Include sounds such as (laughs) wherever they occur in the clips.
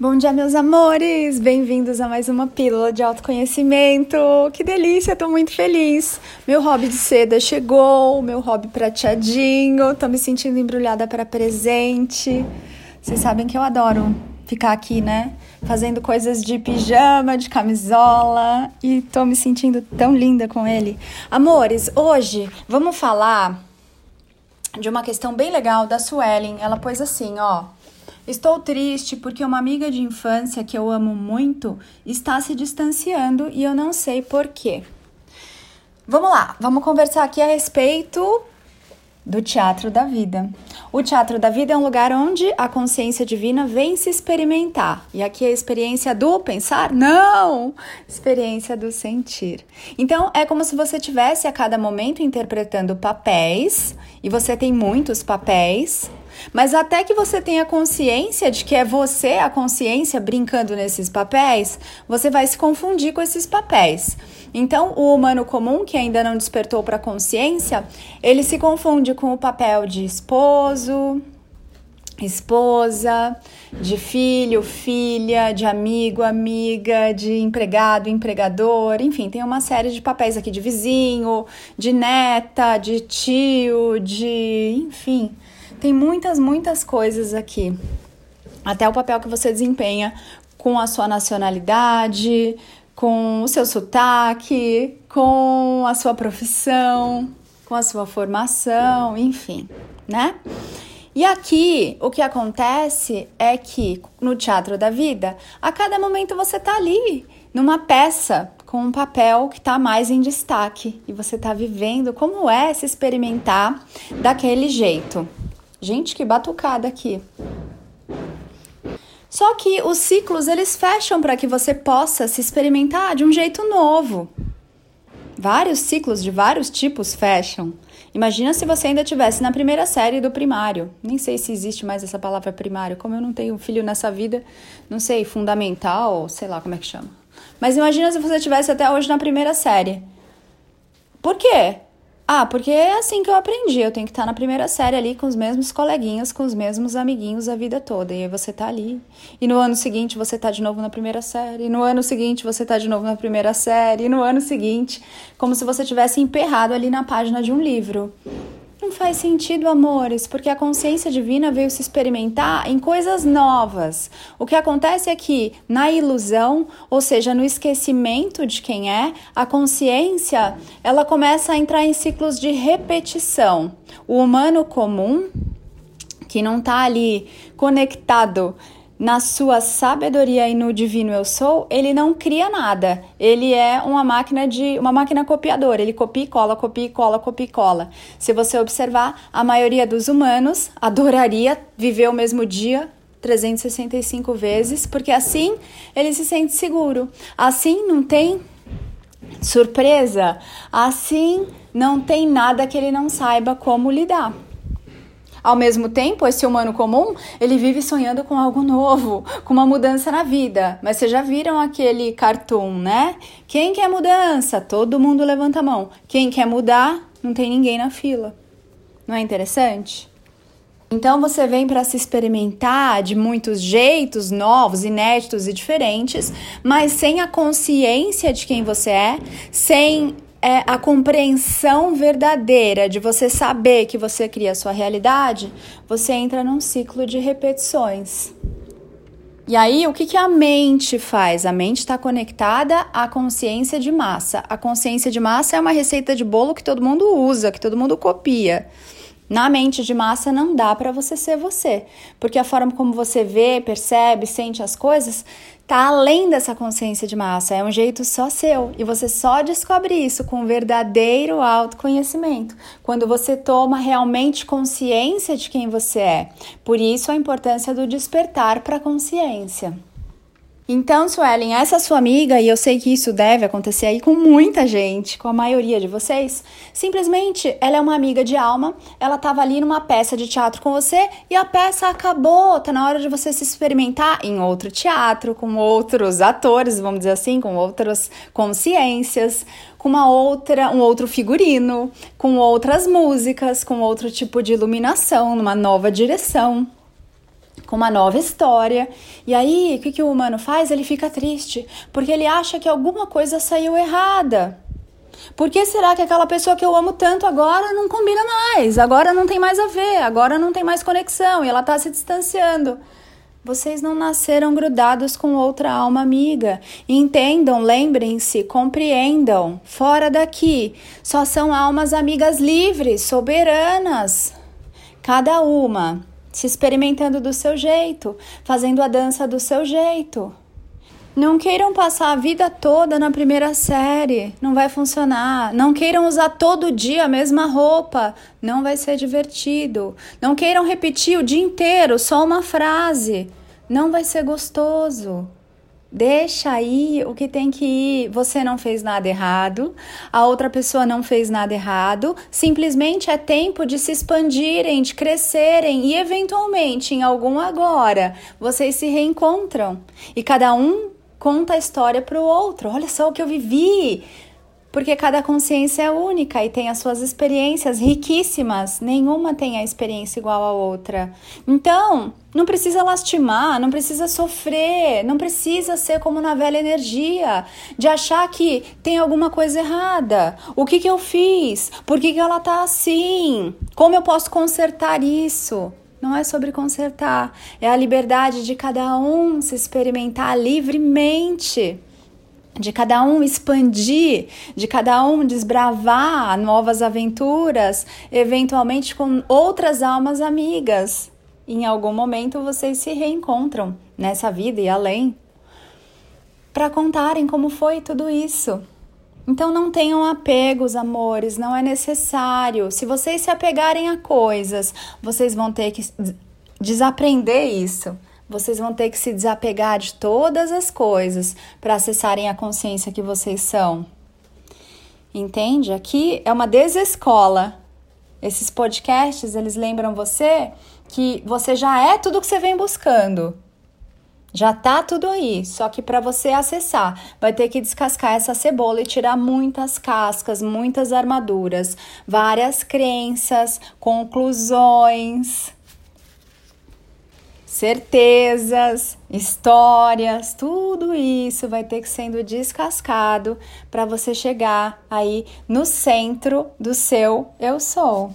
Bom dia, meus amores! Bem-vindos a mais uma pílula de autoconhecimento. Que delícia, tô muito feliz. Meu hobby de seda chegou, meu hobby prateadinho. Tô me sentindo embrulhada para presente. Vocês sabem que eu adoro ficar aqui, né? Fazendo coisas de pijama, de camisola e tô me sentindo tão linda com ele. Amores, hoje vamos falar de uma questão bem legal da Suelen. Ela pôs assim, ó. Estou triste porque uma amiga de infância que eu amo muito está se distanciando e eu não sei porquê. Vamos lá, vamos conversar aqui a respeito do teatro da vida. O teatro da vida é um lugar onde a consciência divina vem se experimentar. E aqui é a experiência do pensar? Não! Experiência do sentir. Então é como se você tivesse a cada momento interpretando papéis, e você tem muitos papéis, mas até que você tenha consciência de que é você a consciência brincando nesses papéis, você vai se confundir com esses papéis. Então, o humano comum que ainda não despertou para a consciência, ele se confunde com o papel de esposo, esposa, de filho, filha, de amigo, amiga, de empregado, empregador, enfim, tem uma série de papéis aqui de vizinho, de neta, de tio, de, enfim, tem muitas, muitas coisas aqui. Até o papel que você desempenha com a sua nacionalidade, com o seu sotaque, com a sua profissão, com a sua formação, enfim, né? E aqui o que acontece é que no teatro da vida, a cada momento você tá ali, numa peça, com um papel que está mais em destaque e você está vivendo como é se experimentar daquele jeito. Gente, que batucada aqui. Só que os ciclos eles fecham para que você possa se experimentar de um jeito novo. Vários ciclos de vários tipos fecham. Imagina se você ainda tivesse na primeira série do primário. Nem sei se existe mais essa palavra primário. Como eu não tenho filho nessa vida, não sei, fundamental, sei lá como é que chama. Mas imagina se você tivesse até hoje na primeira série. Por quê? Ah, porque é assim que eu aprendi. Eu tenho que estar na primeira série ali com os mesmos coleguinhas, com os mesmos amiguinhos a vida toda. E aí você tá ali. E no ano seguinte você tá de novo na primeira série. E no ano seguinte você tá de novo na primeira série. E no ano seguinte, como se você tivesse emperrado ali na página de um livro. Não faz sentido, amores, porque a consciência divina veio se experimentar em coisas novas. O que acontece é que, na ilusão, ou seja, no esquecimento de quem é, a consciência ela começa a entrar em ciclos de repetição. O humano comum, que não está ali conectado na sua sabedoria e no divino eu sou, ele não cria nada. Ele é uma máquina de uma máquina copiadora. Ele copia e cola, copia e cola, copia e cola. Se você observar, a maioria dos humanos adoraria viver o mesmo dia 365 vezes, porque assim ele se sente seguro. Assim não tem surpresa. Assim não tem nada que ele não saiba como lidar. Ao mesmo tempo, esse humano comum, ele vive sonhando com algo novo, com uma mudança na vida. Mas vocês já viram aquele cartoon, né? Quem quer mudança? Todo mundo levanta a mão. Quem quer mudar? Não tem ninguém na fila. Não é interessante? Então você vem para se experimentar de muitos jeitos novos, inéditos e diferentes, mas sem a consciência de quem você é, sem é a compreensão verdadeira de você saber que você cria a sua realidade, você entra num ciclo de repetições. E aí, o que, que a mente faz? A mente está conectada à consciência de massa. A consciência de massa é uma receita de bolo que todo mundo usa, que todo mundo copia. Na mente de massa não dá para você ser você, porque a forma como você vê, percebe, sente as coisas tá além dessa consciência de massa, é um jeito só seu e você só descobre isso com verdadeiro autoconhecimento, quando você toma realmente consciência de quem você é. Por isso a importância do despertar para a consciência. Então, Suelen, essa sua amiga, e eu sei que isso deve acontecer aí com muita gente, com a maioria de vocês, simplesmente ela é uma amiga de alma, ela estava ali numa peça de teatro com você e a peça acabou, tá na hora de você se experimentar em outro teatro, com outros atores, vamos dizer assim, com outras consciências, com uma outra, um outro figurino, com outras músicas, com outro tipo de iluminação, numa nova direção. Com uma nova história. E aí, o que, que o humano faz? Ele fica triste, porque ele acha que alguma coisa saiu errada. Por que será que aquela pessoa que eu amo tanto agora não combina mais? Agora não tem mais a ver, agora não tem mais conexão e ela está se distanciando. Vocês não nasceram grudados com outra alma amiga. Entendam, lembrem-se, compreendam. Fora daqui, só são almas amigas livres, soberanas. Cada uma se experimentando do seu jeito, fazendo a dança do seu jeito. Não queiram passar a vida toda na primeira série, não vai funcionar. Não queiram usar todo dia a mesma roupa, não vai ser divertido. Não queiram repetir o dia inteiro só uma frase, não vai ser gostoso. Deixa aí o que tem que ir. Você não fez nada errado, a outra pessoa não fez nada errado. Simplesmente é tempo de se expandirem, de crescerem e, eventualmente, em algum agora, vocês se reencontram. E cada um conta a história para o outro. Olha só o que eu vivi. Porque cada consciência é única e tem as suas experiências riquíssimas. Nenhuma tem a experiência igual à outra. Então, não precisa lastimar, não precisa sofrer, não precisa ser como na velha energia, de achar que tem alguma coisa errada. O que, que eu fiz? Por que, que ela tá assim? Como eu posso consertar isso? Não é sobre consertar, é a liberdade de cada um se experimentar livremente, de cada um expandir, de cada um desbravar novas aventuras, eventualmente com outras almas amigas. Em algum momento vocês se reencontram nessa vida e além para contarem como foi tudo isso. Então não tenham apegos, amores, não é necessário. Se vocês se apegarem a coisas, vocês vão ter que desaprender isso. Vocês vão ter que se desapegar de todas as coisas para acessarem a consciência que vocês são. Entende? Aqui é uma desescola. Esses podcasts, eles lembram você que você já é tudo que você vem buscando. Já tá tudo aí, só que para você acessar, vai ter que descascar essa cebola e tirar muitas cascas, muitas armaduras, várias crenças, conclusões, certezas, histórias, tudo isso vai ter que sendo descascado para você chegar aí no centro do seu eu sou.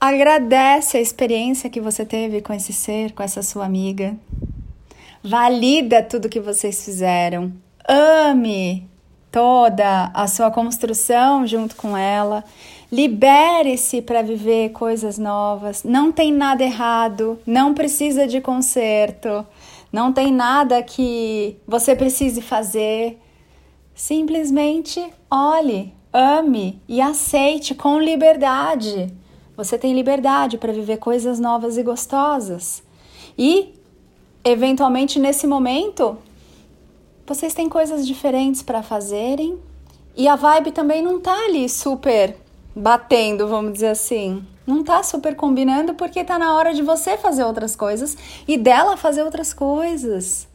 Agradece a experiência que você teve com esse ser, com essa sua amiga. Valida tudo que vocês fizeram. Ame toda a sua construção junto com ela. Libere-se para viver coisas novas. Não tem nada errado, não precisa de conserto, não tem nada que você precise fazer. Simplesmente olhe, ame e aceite com liberdade. Você tem liberdade para viver coisas novas e gostosas. E, eventualmente, nesse momento, vocês têm coisas diferentes para fazerem. E a vibe também não tá ali super batendo, vamos dizer assim. Não tá super combinando porque tá na hora de você fazer outras coisas e dela fazer outras coisas.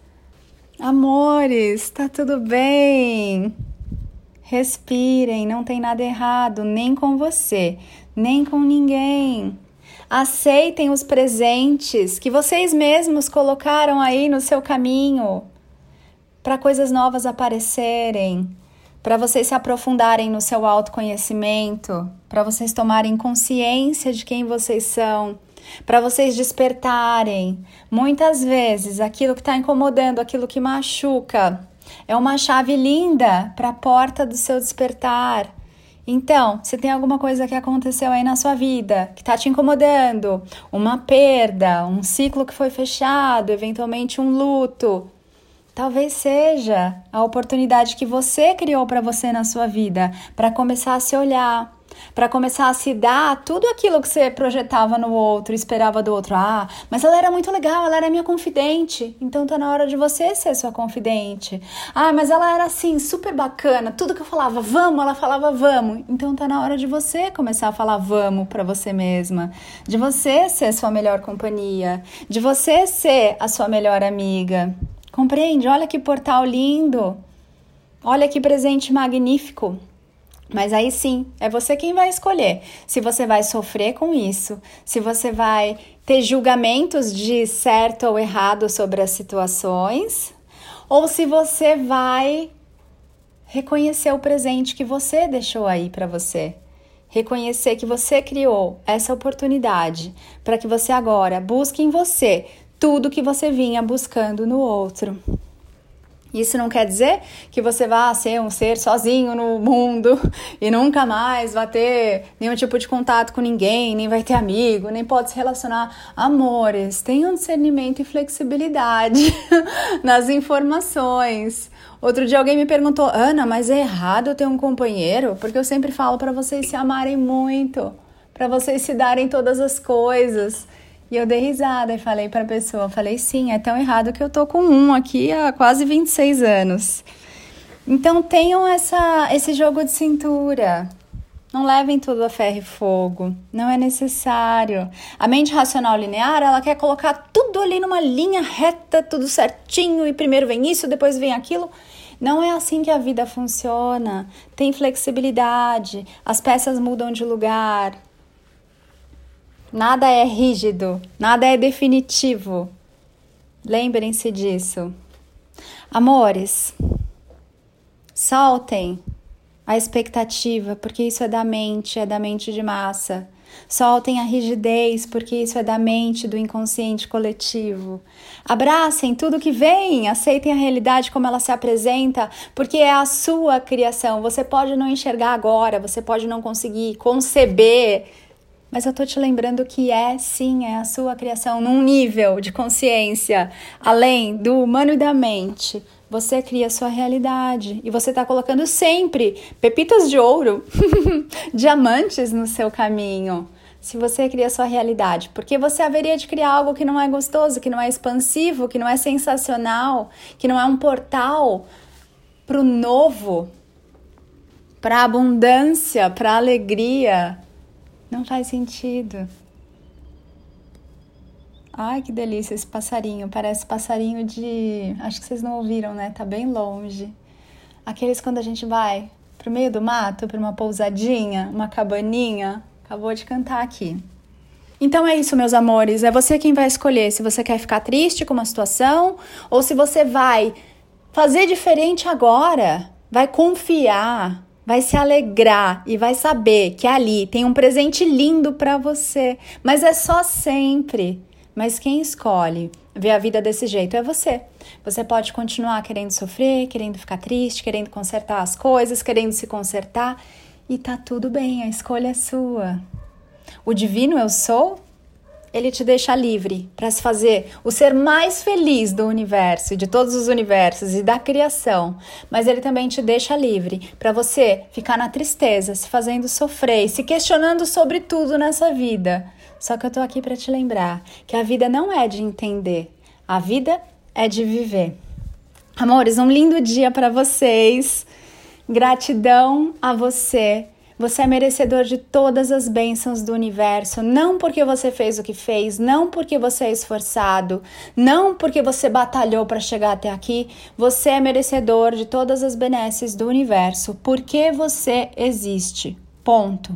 Amores, tá tudo bem. Respirem, não tem nada errado, nem com você nem com ninguém. Aceitem os presentes que vocês mesmos colocaram aí no seu caminho para coisas novas aparecerem, para vocês se aprofundarem no seu autoconhecimento, para vocês tomarem consciência de quem vocês são, para vocês despertarem. Muitas vezes aquilo que está incomodando, aquilo que machuca, é uma chave linda para a porta do seu despertar. Então, se tem alguma coisa que aconteceu aí na sua vida que está te incomodando, uma perda, um ciclo que foi fechado, eventualmente um luto, talvez seja a oportunidade que você criou para você na sua vida para começar a se olhar, para começar a se dar tudo aquilo que você projetava no outro, esperava do outro. Ah, mas ela era muito legal, ela era minha confidente. Então tá na hora de você ser sua confidente. Ah, mas ela era assim, super bacana. Tudo que eu falava, vamos, ela falava vamos. Então tá na hora de você começar a falar vamos para você mesma, de você ser sua melhor companhia, de você ser a sua melhor amiga. Compreende? Olha que portal lindo. Olha que presente magnífico. Mas aí sim, é você quem vai escolher se você vai sofrer com isso, se você vai ter julgamentos de certo ou errado sobre as situações, ou se você vai reconhecer o presente que você deixou aí para você. Reconhecer que você criou essa oportunidade para que você agora busque em você tudo que você vinha buscando no outro. Isso não quer dizer que você vá ser um ser sozinho no mundo (laughs) e nunca mais vai ter nenhum tipo de contato com ninguém, nem vai ter amigo, nem pode se relacionar. Amores, tenham discernimento e flexibilidade (laughs) nas informações. Outro dia alguém me perguntou, Ana, mas é errado ter um companheiro? Porque eu sempre falo para vocês se amarem muito, para vocês se darem todas as coisas. E eu dei risada e falei para a pessoa, falei, sim, é tão errado que eu tô com um aqui há quase 26 anos. Então tenham essa, esse jogo de cintura. Não levem tudo a ferro e fogo. Não é necessário. A mente racional linear, ela quer colocar tudo ali numa linha reta, tudo certinho, e primeiro vem isso, depois vem aquilo. Não é assim que a vida funciona. Tem flexibilidade, as peças mudam de lugar, Nada é rígido, nada é definitivo. Lembrem-se disso. Amores, soltem a expectativa, porque isso é da mente, é da mente de massa. Soltem a rigidez, porque isso é da mente do inconsciente coletivo. Abracem tudo que vem, aceitem a realidade como ela se apresenta, porque é a sua criação. Você pode não enxergar agora, você pode não conseguir conceber mas eu tô te lembrando que é sim, é a sua criação num nível de consciência além do humano e da mente. Você cria a sua realidade e você está colocando sempre pepitas de ouro, (laughs) diamantes no seu caminho. Se você cria a sua realidade, porque você haveria de criar algo que não é gostoso, que não é expansivo, que não é sensacional, que não é um portal para o novo, para a abundância, para a alegria, não faz sentido. Ai, que delícia esse passarinho. Parece passarinho de. Acho que vocês não ouviram, né? Tá bem longe. Aqueles quando a gente vai pro meio do mato, para uma pousadinha, uma cabaninha. Acabou de cantar aqui. Então é isso, meus amores. É você quem vai escolher se você quer ficar triste com uma situação ou se você vai fazer diferente agora, vai confiar, vai se alegrar e vai saber que ali tem um presente lindo para você, mas é só sempre. Mas quem escolhe ver a vida desse jeito é você. Você pode continuar querendo sofrer, querendo ficar triste, querendo consertar as coisas, querendo se consertar e tá tudo bem, a escolha é sua. O divino eu sou ele te deixa livre para se fazer o ser mais feliz do universo, de todos os universos e da criação. Mas ele também te deixa livre para você ficar na tristeza, se fazendo sofrer, se questionando sobre tudo nessa vida. Só que eu tô aqui para te lembrar que a vida não é de entender, a vida é de viver. Amores, um lindo dia para vocês. Gratidão a você você é merecedor de todas as bênçãos do universo, não porque você fez o que fez, não porque você é esforçado, não porque você batalhou para chegar até aqui. Você é merecedor de todas as benesses do universo, porque você existe. Ponto.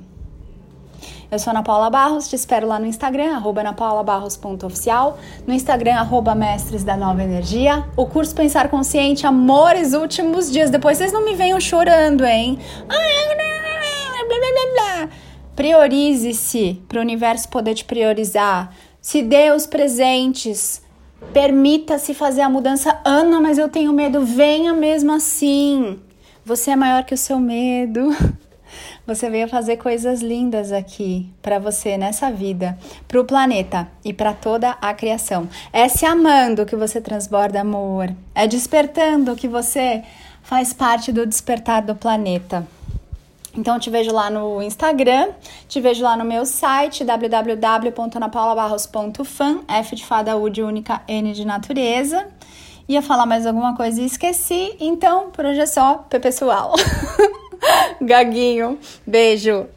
Eu sou Ana Paula Barros, te espero lá no Instagram, arroba anapaulabarros.oficial, no Instagram, arroba mestres da nova energia, o curso Pensar Consciente, amores últimos dias, depois vocês não me venham chorando, hein? Ai, blá blá. Priorize-se para o universo poder te priorizar. Se dê os presentes. Permita-se fazer a mudança. Ana, mas eu tenho medo. Venha mesmo assim. Você é maior que o seu medo. (laughs) Você veio fazer coisas lindas aqui para você nessa vida, para o planeta e para toda a criação. É se amando que você transborda amor. É despertando que você faz parte do despertar do planeta. Então, te vejo lá no Instagram, te vejo lá no meu site www.anapaulabarros.fan, F de fada, U de única, N de natureza. Ia falar mais alguma coisa e esqueci, então por hoje é só, pessoal. (laughs) Gaguinho, beijo.